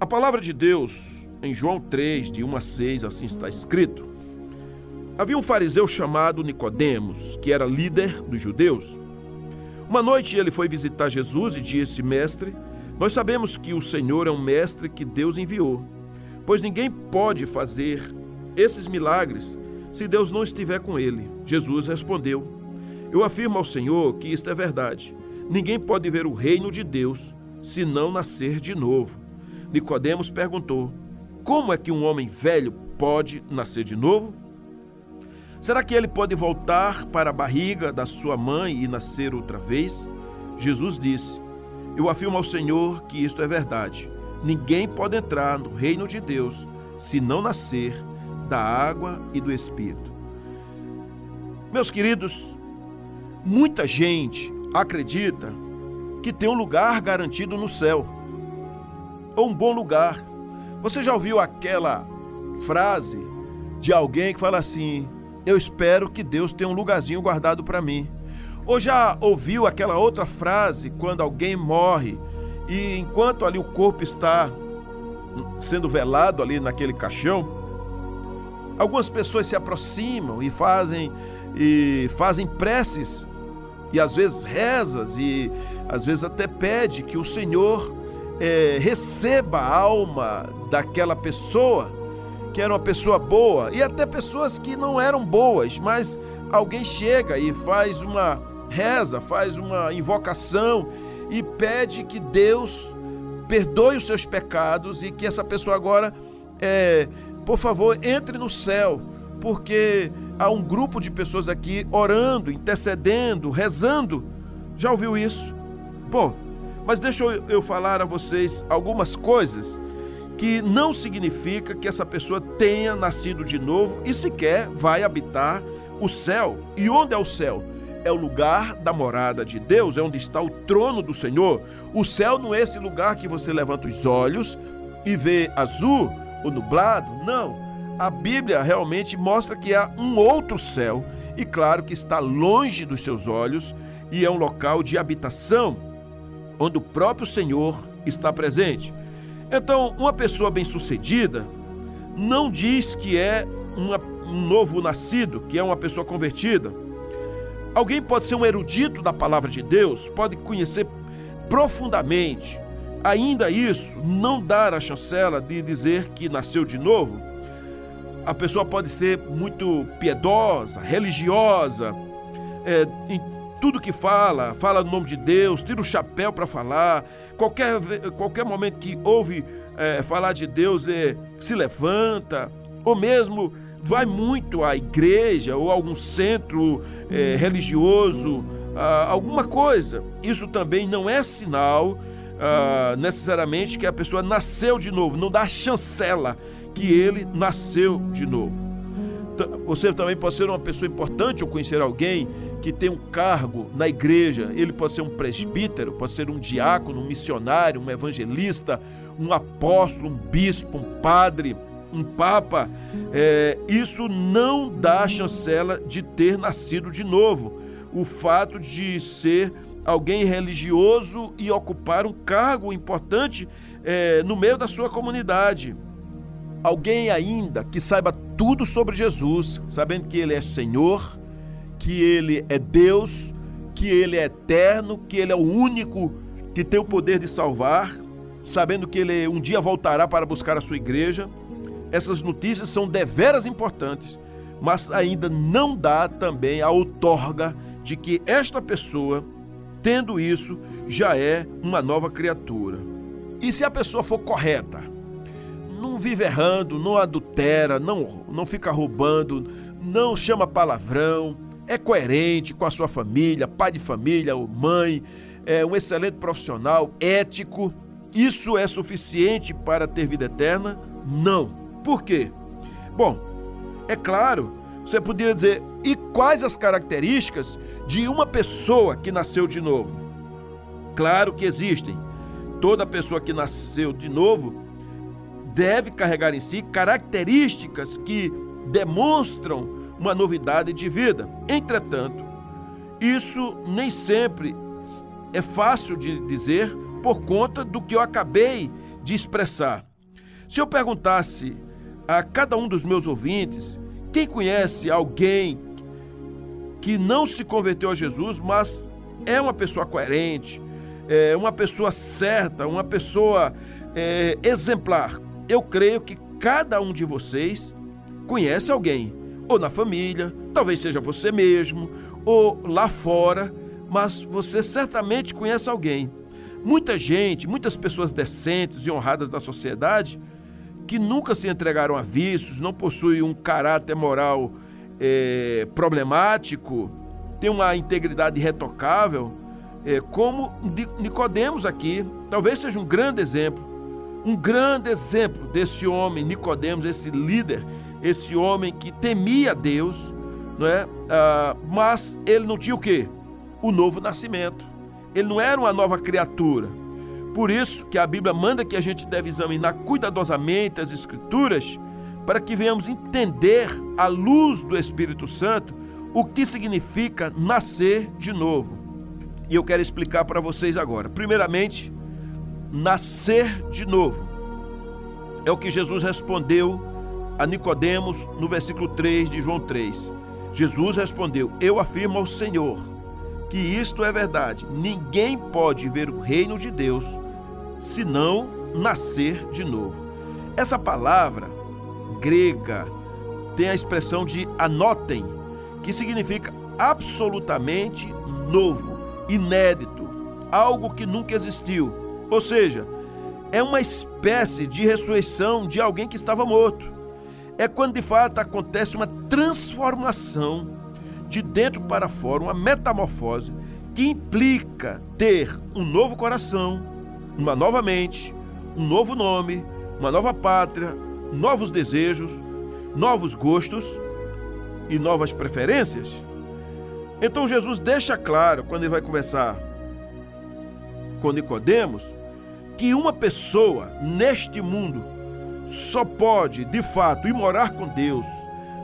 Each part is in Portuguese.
A palavra de Deus, em João 3, de 1 a 6, assim está escrito. Havia um fariseu chamado Nicodemos, que era líder dos judeus. Uma noite ele foi visitar Jesus e disse: Mestre, nós sabemos que o Senhor é um mestre que Deus enviou, pois ninguém pode fazer esses milagres se Deus não estiver com ele. Jesus respondeu: Eu afirmo ao Senhor que isto é verdade. Ninguém pode ver o reino de Deus se não nascer de novo. Nicodemos perguntou: Como é que um homem velho pode nascer de novo? Será que ele pode voltar para a barriga da sua mãe e nascer outra vez? Jesus disse: Eu afirmo ao Senhor que isto é verdade. Ninguém pode entrar no reino de Deus se não nascer da água e do Espírito. Meus queridos, muita gente acredita que tem um lugar garantido no céu ou um bom lugar. Você já ouviu aquela frase de alguém que fala assim: Eu espero que Deus tenha um lugarzinho guardado para mim. Ou já ouviu aquela outra frase quando alguém morre e enquanto ali o corpo está sendo velado ali naquele caixão, algumas pessoas se aproximam e fazem e fazem preces e às vezes rezas e às vezes até pede que o Senhor é, receba a alma daquela pessoa que era uma pessoa boa e até pessoas que não eram boas, mas alguém chega e faz uma reza, faz uma invocação e pede que Deus perdoe os seus pecados e que essa pessoa agora, é, por favor, entre no céu, porque há um grupo de pessoas aqui orando, intercedendo, rezando. Já ouviu isso? Bom, mas deixa eu falar a vocês algumas coisas que não significa que essa pessoa tenha nascido de novo e sequer vai habitar o céu. E onde é o céu? É o lugar da morada de Deus, é onde está o trono do Senhor. O céu não é esse lugar que você levanta os olhos e vê azul ou nublado. Não. A Bíblia realmente mostra que há um outro céu e, claro, que está longe dos seus olhos e é um local de habitação onde o próprio Senhor está presente. Então, uma pessoa bem-sucedida não diz que é uma, um novo nascido, que é uma pessoa convertida. Alguém pode ser um erudito da palavra de Deus, pode conhecer profundamente. Ainda isso não dá a chancela de dizer que nasceu de novo. A pessoa pode ser muito piedosa, religiosa, é, tudo que fala, fala no nome de Deus, tira o chapéu para falar. Qualquer, qualquer momento que ouve é, falar de Deus, é, se levanta, ou mesmo vai muito à igreja ou a algum centro é, religioso, alguma coisa. Isso também não é sinal ah, necessariamente que a pessoa nasceu de novo, não dá chancela que ele nasceu de novo. Você também pode ser uma pessoa importante ou conhecer alguém que tem um cargo na igreja. Ele pode ser um presbítero, pode ser um diácono, um missionário, um evangelista, um apóstolo, um bispo, um padre, um papa. É, isso não dá chancela de ter nascido de novo. O fato de ser alguém religioso e ocupar um cargo importante é, no meio da sua comunidade. Alguém ainda que saiba tudo sobre Jesus, sabendo que Ele é Senhor, que Ele é Deus, que Ele é eterno, que Ele é o único que tem o poder de salvar, sabendo que Ele um dia voltará para buscar a sua igreja. Essas notícias são deveras importantes, mas ainda não dá também a outorga de que esta pessoa, tendo isso, já é uma nova criatura. E se a pessoa for correta, não vive errando, não adultera, não, não fica roubando, não chama palavrão, é coerente com a sua família, pai de família ou mãe, é um excelente profissional, ético, isso é suficiente para ter vida eterna? Não. Por quê? Bom, é claro, você poderia dizer, e quais as características de uma pessoa que nasceu de novo? Claro que existem. Toda pessoa que nasceu de novo deve carregar em si características que demonstram uma novidade de vida. Entretanto, isso nem sempre é fácil de dizer por conta do que eu acabei de expressar. Se eu perguntasse a cada um dos meus ouvintes, quem conhece alguém que não se converteu a Jesus, mas é uma pessoa coerente, é uma pessoa certa, uma pessoa é, exemplar, eu creio que cada um de vocês conhece alguém, ou na família, talvez seja você mesmo, ou lá fora, mas você certamente conhece alguém. Muita gente, muitas pessoas decentes e honradas da sociedade que nunca se entregaram a vícios, não possuem um caráter moral é, problemático, têm uma integridade irretocável, é, como Nicodemos aqui, talvez seja um grande exemplo, um grande exemplo desse homem Nicodemos, esse líder, esse homem que temia Deus, não é? Ah, mas ele não tinha o quê? O novo nascimento. Ele não era uma nova criatura. Por isso que a Bíblia manda que a gente deve examinar cuidadosamente as Escrituras para que venhamos entender, à luz do Espírito Santo, o que significa nascer de novo. E eu quero explicar para vocês agora. Primeiramente, nascer de novo. É o que Jesus respondeu a Nicodemos no versículo 3 de João 3. Jesus respondeu: Eu afirmo ao Senhor que isto é verdade. Ninguém pode ver o reino de Deus se não nascer de novo. Essa palavra grega tem a expressão de anotem, que significa absolutamente novo, inédito, algo que nunca existiu. Ou seja, é uma espécie de ressurreição de alguém que estava morto. É quando de fato acontece uma transformação de dentro para fora, uma metamorfose que implica ter um novo coração, uma nova mente, um novo nome, uma nova pátria, novos desejos, novos gostos e novas preferências. Então Jesus deixa claro quando ele vai conversar com Nicodemos que uma pessoa neste mundo só pode, de fato, ir morar com Deus,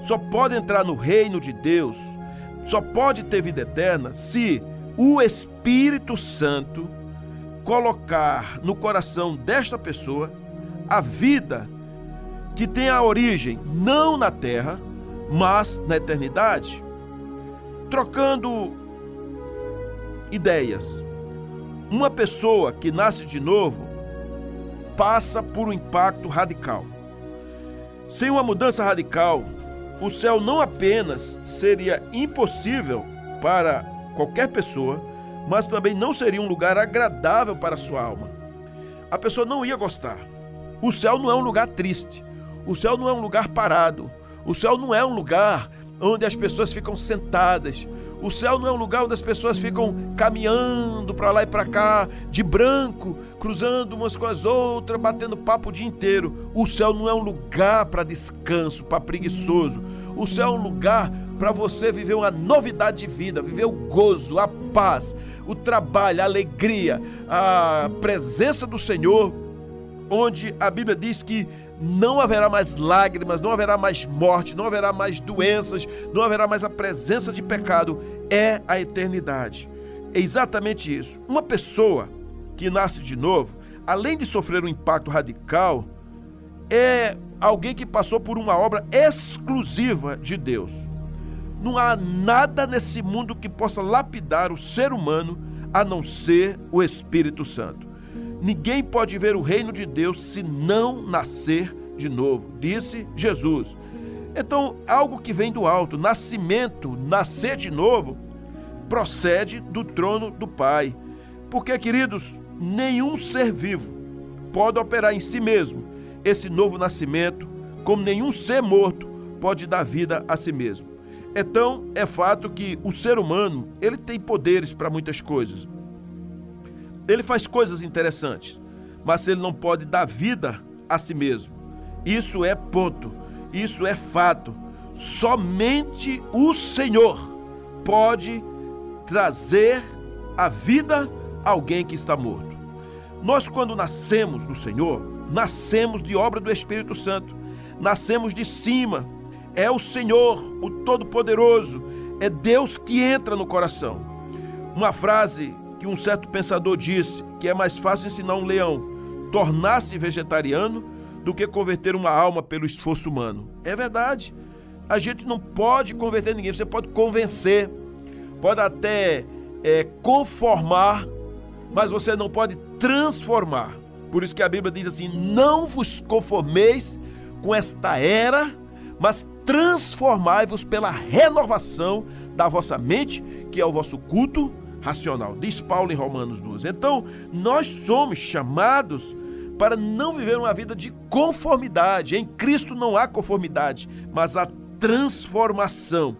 só pode entrar no reino de Deus, só pode ter vida eterna se o Espírito Santo colocar no coração desta pessoa a vida que tem a origem não na terra, mas na eternidade. Trocando ideias. Uma pessoa que nasce de novo passa por um impacto radical. Sem uma mudança radical, o céu não apenas seria impossível para qualquer pessoa, mas também não seria um lugar agradável para a sua alma. A pessoa não ia gostar. O céu não é um lugar triste. O céu não é um lugar parado. O céu não é um lugar onde as pessoas ficam sentadas. O céu não é um lugar onde as pessoas ficam caminhando para lá e para cá, de branco, cruzando umas com as outras, batendo papo o dia inteiro. O céu não é um lugar para descanso, para preguiçoso. O céu é um lugar para você viver uma novidade de vida, viver o gozo, a paz, o trabalho, a alegria, a presença do Senhor, onde a Bíblia diz que não haverá mais lágrimas, não haverá mais morte, não haverá mais doenças, não haverá mais a presença de pecado, é a eternidade. É exatamente isso. Uma pessoa que nasce de novo, além de sofrer um impacto radical, é alguém que passou por uma obra exclusiva de Deus. Não há nada nesse mundo que possa lapidar o ser humano a não ser o Espírito Santo. Ninguém pode ver o reino de Deus se não nascer de novo, disse Jesus. Então, algo que vem do alto, nascimento, nascer de novo, procede do trono do Pai. Porque, queridos, nenhum ser vivo pode operar em si mesmo esse novo nascimento, como nenhum ser morto pode dar vida a si mesmo. Então, é fato que o ser humano, ele tem poderes para muitas coisas. Ele faz coisas interessantes, mas ele não pode dar vida a si mesmo. Isso é ponto, isso é fato. Somente o Senhor pode trazer a vida a alguém que está morto. Nós, quando nascemos do Senhor, nascemos de obra do Espírito Santo, nascemos de cima. É o Senhor, o Todo-Poderoso, é Deus que entra no coração. Uma frase que um certo pensador disse que é mais fácil ensinar um leão tornar-se vegetariano do que converter uma alma pelo esforço humano. É verdade. A gente não pode converter ninguém, você pode convencer, pode até é, conformar, mas você não pode transformar. Por isso que a Bíblia diz assim: não vos conformeis com esta era, mas transformai-vos pela renovação da vossa mente, que é o vosso culto racional. Diz Paulo em Romanos 12. Então, nós somos chamados para não viver uma vida de conformidade. Em Cristo não há conformidade, mas há transformação.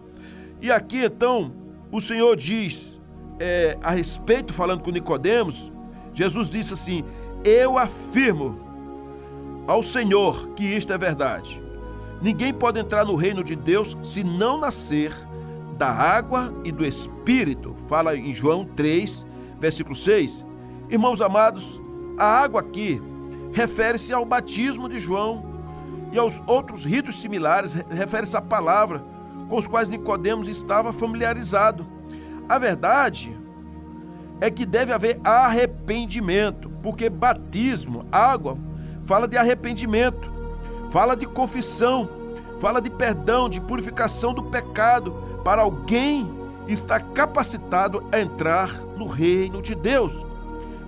E aqui então o Senhor diz é, a respeito, falando com Nicodemos, Jesus disse assim: Eu afirmo ao Senhor que isto é verdade. Ninguém pode entrar no reino de Deus se não nascer da água e do Espírito. Fala em João 3, versículo 6. Irmãos amados, a água aqui refere-se ao batismo de João e aos outros ritos similares, refere-se à palavra com os quais Nicodemos estava familiarizado. A verdade é que deve haver arrependimento, porque batismo, água, fala de arrependimento, fala de confissão, fala de perdão, de purificação do pecado para alguém estar capacitado a entrar no reino de Deus.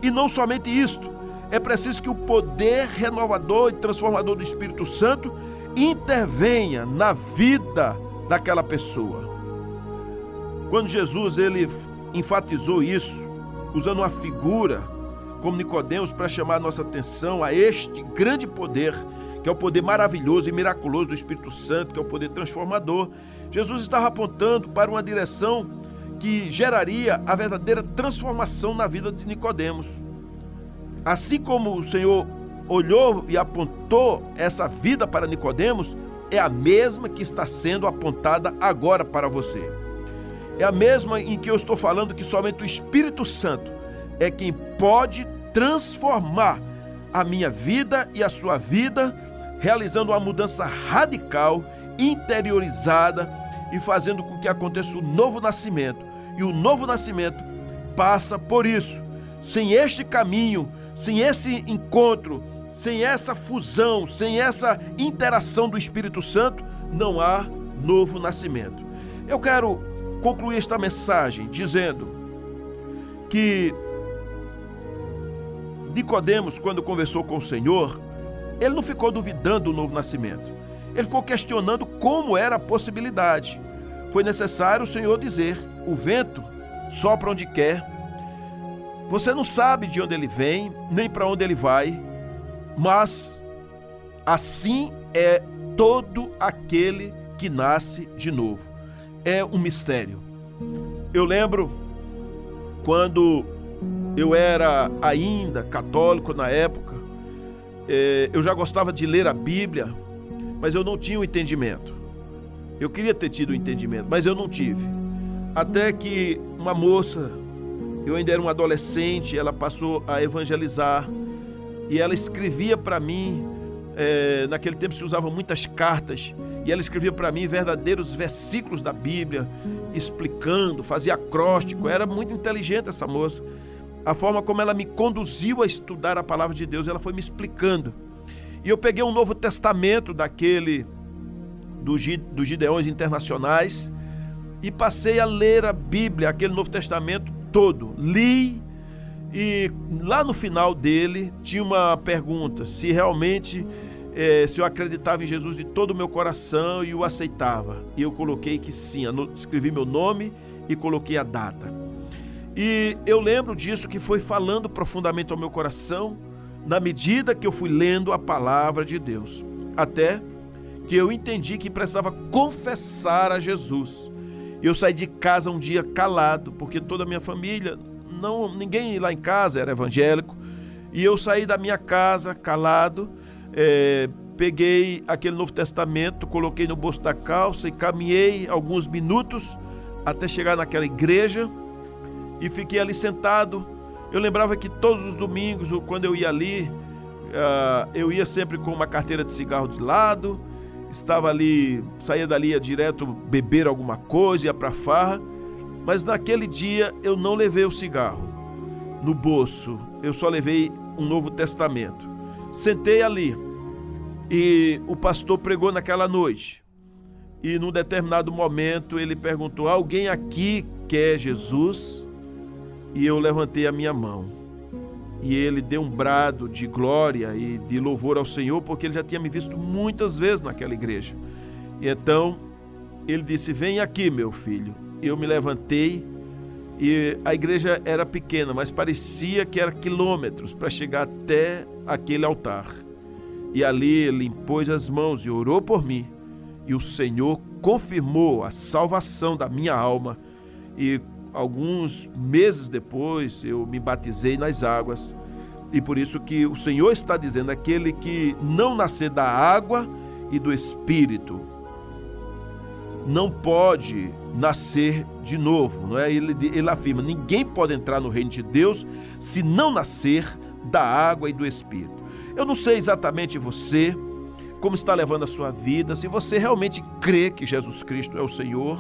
E não somente isto, é preciso que o poder renovador e transformador do Espírito Santo intervenha na vida daquela pessoa. Quando Jesus ele enfatizou isso, usando uma figura como Nicodemos para chamar a nossa atenção a este grande poder, que é o poder maravilhoso e miraculoso do Espírito Santo, que é o poder transformador, Jesus estava apontando para uma direção que geraria a verdadeira transformação na vida de Nicodemos. Assim como o Senhor olhou e apontou essa vida para Nicodemos, é a mesma que está sendo apontada agora para você. É a mesma em que eu estou falando que somente o Espírito Santo é quem pode transformar a minha vida e a sua vida, realizando uma mudança radical, interiorizada e fazendo com que aconteça o novo nascimento. E o novo nascimento passa por isso. Sem este caminho, sem esse encontro, sem essa fusão, sem essa interação do Espírito Santo, não há novo nascimento. Eu quero concluir esta mensagem dizendo que Nicodemos, quando conversou com o Senhor, ele não ficou duvidando do novo nascimento. Ele ficou questionando como era a possibilidade. Foi necessário o Senhor dizer: o vento sopra onde quer, você não sabe de onde ele vem, nem para onde ele vai, mas assim é todo aquele que nasce de novo. É um mistério. Eu lembro quando eu era ainda católico na época, é, eu já gostava de ler a Bíblia, mas eu não tinha o entendimento. Eu queria ter tido o entendimento, mas eu não tive. Até que uma moça eu ainda era um adolescente, ela passou a evangelizar e ela escrevia para mim. É, naquele tempo se usavam muitas cartas e ela escrevia para mim verdadeiros versículos da Bíblia, explicando, fazia acróstico. Era muito inteligente essa moça. A forma como ela me conduziu a estudar a palavra de Deus, ela foi me explicando. E eu peguei um Novo Testamento daquele dos do Gideões Internacionais e passei a ler a Bíblia, aquele Novo Testamento todo. Li e lá no final dele tinha uma pergunta: se realmente é, se eu acreditava em Jesus de todo o meu coração e o aceitava. E eu coloquei que sim, escrevi meu nome e coloquei a data. E eu lembro disso que foi falando profundamente ao meu coração na medida que eu fui lendo a palavra de Deus. Até que eu entendi que precisava confessar a Jesus. Eu saí de casa um dia calado, porque toda a minha família, não, ninguém lá em casa era evangélico. E eu saí da minha casa calado, é, peguei aquele Novo Testamento, coloquei no bolso da calça e caminhei alguns minutos até chegar naquela igreja e fiquei ali sentado. Eu lembrava que todos os domingos, quando eu ia ali, uh, eu ia sempre com uma carteira de cigarro de lado, estava ali, saía dali, ia direto beber alguma coisa, ia para farra, mas naquele dia eu não levei o cigarro no bolso, eu só levei um Novo Testamento. Sentei ali E o pastor pregou naquela noite. E num determinado momento ele perguntou: Alguém aqui quer Jesus? E eu levantei a minha mão. E ele deu um brado de glória e de louvor ao Senhor, porque ele já tinha me visto muitas vezes naquela igreja. E então ele disse: Vem aqui, meu filho. Eu me levantei e a igreja era pequena, mas parecia que era quilômetros para chegar até aquele altar. E ali ele impôs as mãos e orou por mim. E o Senhor confirmou a salvação da minha alma. E alguns meses depois eu me batizei nas águas. E por isso que o Senhor está dizendo: aquele que não nascer da água e do Espírito não pode nascer de novo. Não é? ele, ele afirma: ninguém pode entrar no reino de Deus se não nascer da água e do Espírito. Eu não sei exatamente você, como está levando a sua vida, se você realmente crê que Jesus Cristo é o Senhor,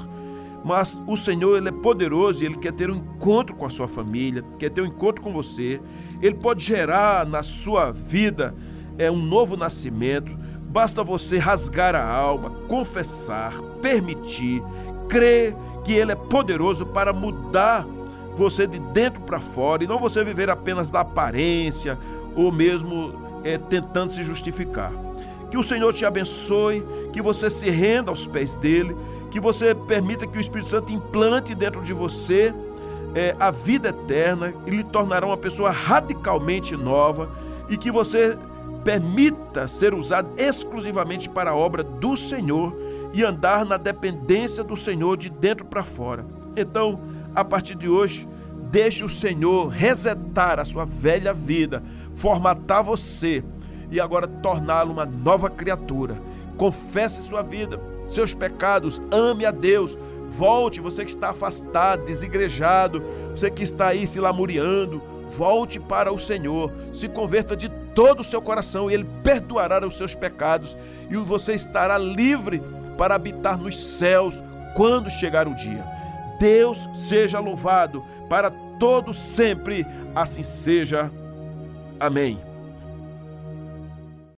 mas o Senhor ele é poderoso e ele quer ter um encontro com a sua família, quer ter um encontro com você. Ele pode gerar na sua vida é um novo nascimento. Basta você rasgar a alma, confessar, permitir, crer que ele é poderoso para mudar você de dentro para fora e não você viver apenas da aparência ou mesmo é, tentando se justificar. Que o Senhor te abençoe, que você se renda aos pés dele, que você permita que o Espírito Santo implante dentro de você é, a vida eterna e lhe tornará uma pessoa radicalmente nova e que você permita ser usado exclusivamente para a obra do Senhor e andar na dependência do Senhor de dentro para fora. Então, a partir de hoje, deixe o Senhor resetar a sua velha vida formatar você e agora torná-lo uma nova criatura. Confesse sua vida, seus pecados, ame a Deus. Volte, você que está afastado, desigrejado, você que está aí se lamuriando, volte para o Senhor, se converta de todo o seu coração e Ele perdoará os seus pecados e você estará livre para habitar nos céus quando chegar o dia. Deus seja louvado para todo sempre, assim seja. Amém.